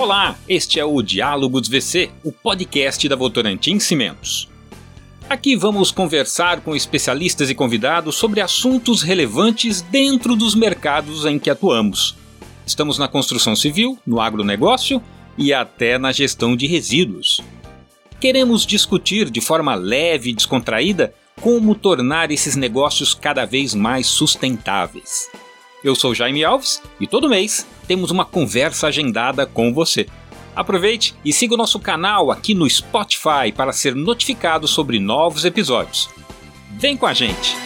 Olá, este é o Diálogos VC, o podcast da Votorantim Cimentos. Aqui vamos conversar com especialistas e convidados sobre assuntos relevantes dentro dos mercados em que atuamos. Estamos na construção civil, no agronegócio e até na gestão de resíduos. Queremos discutir de forma leve e descontraída como tornar esses negócios cada vez mais sustentáveis. Eu sou Jaime Alves e todo mês temos uma conversa agendada com você. Aproveite e siga o nosso canal aqui no Spotify para ser notificado sobre novos episódios. Vem com a gente!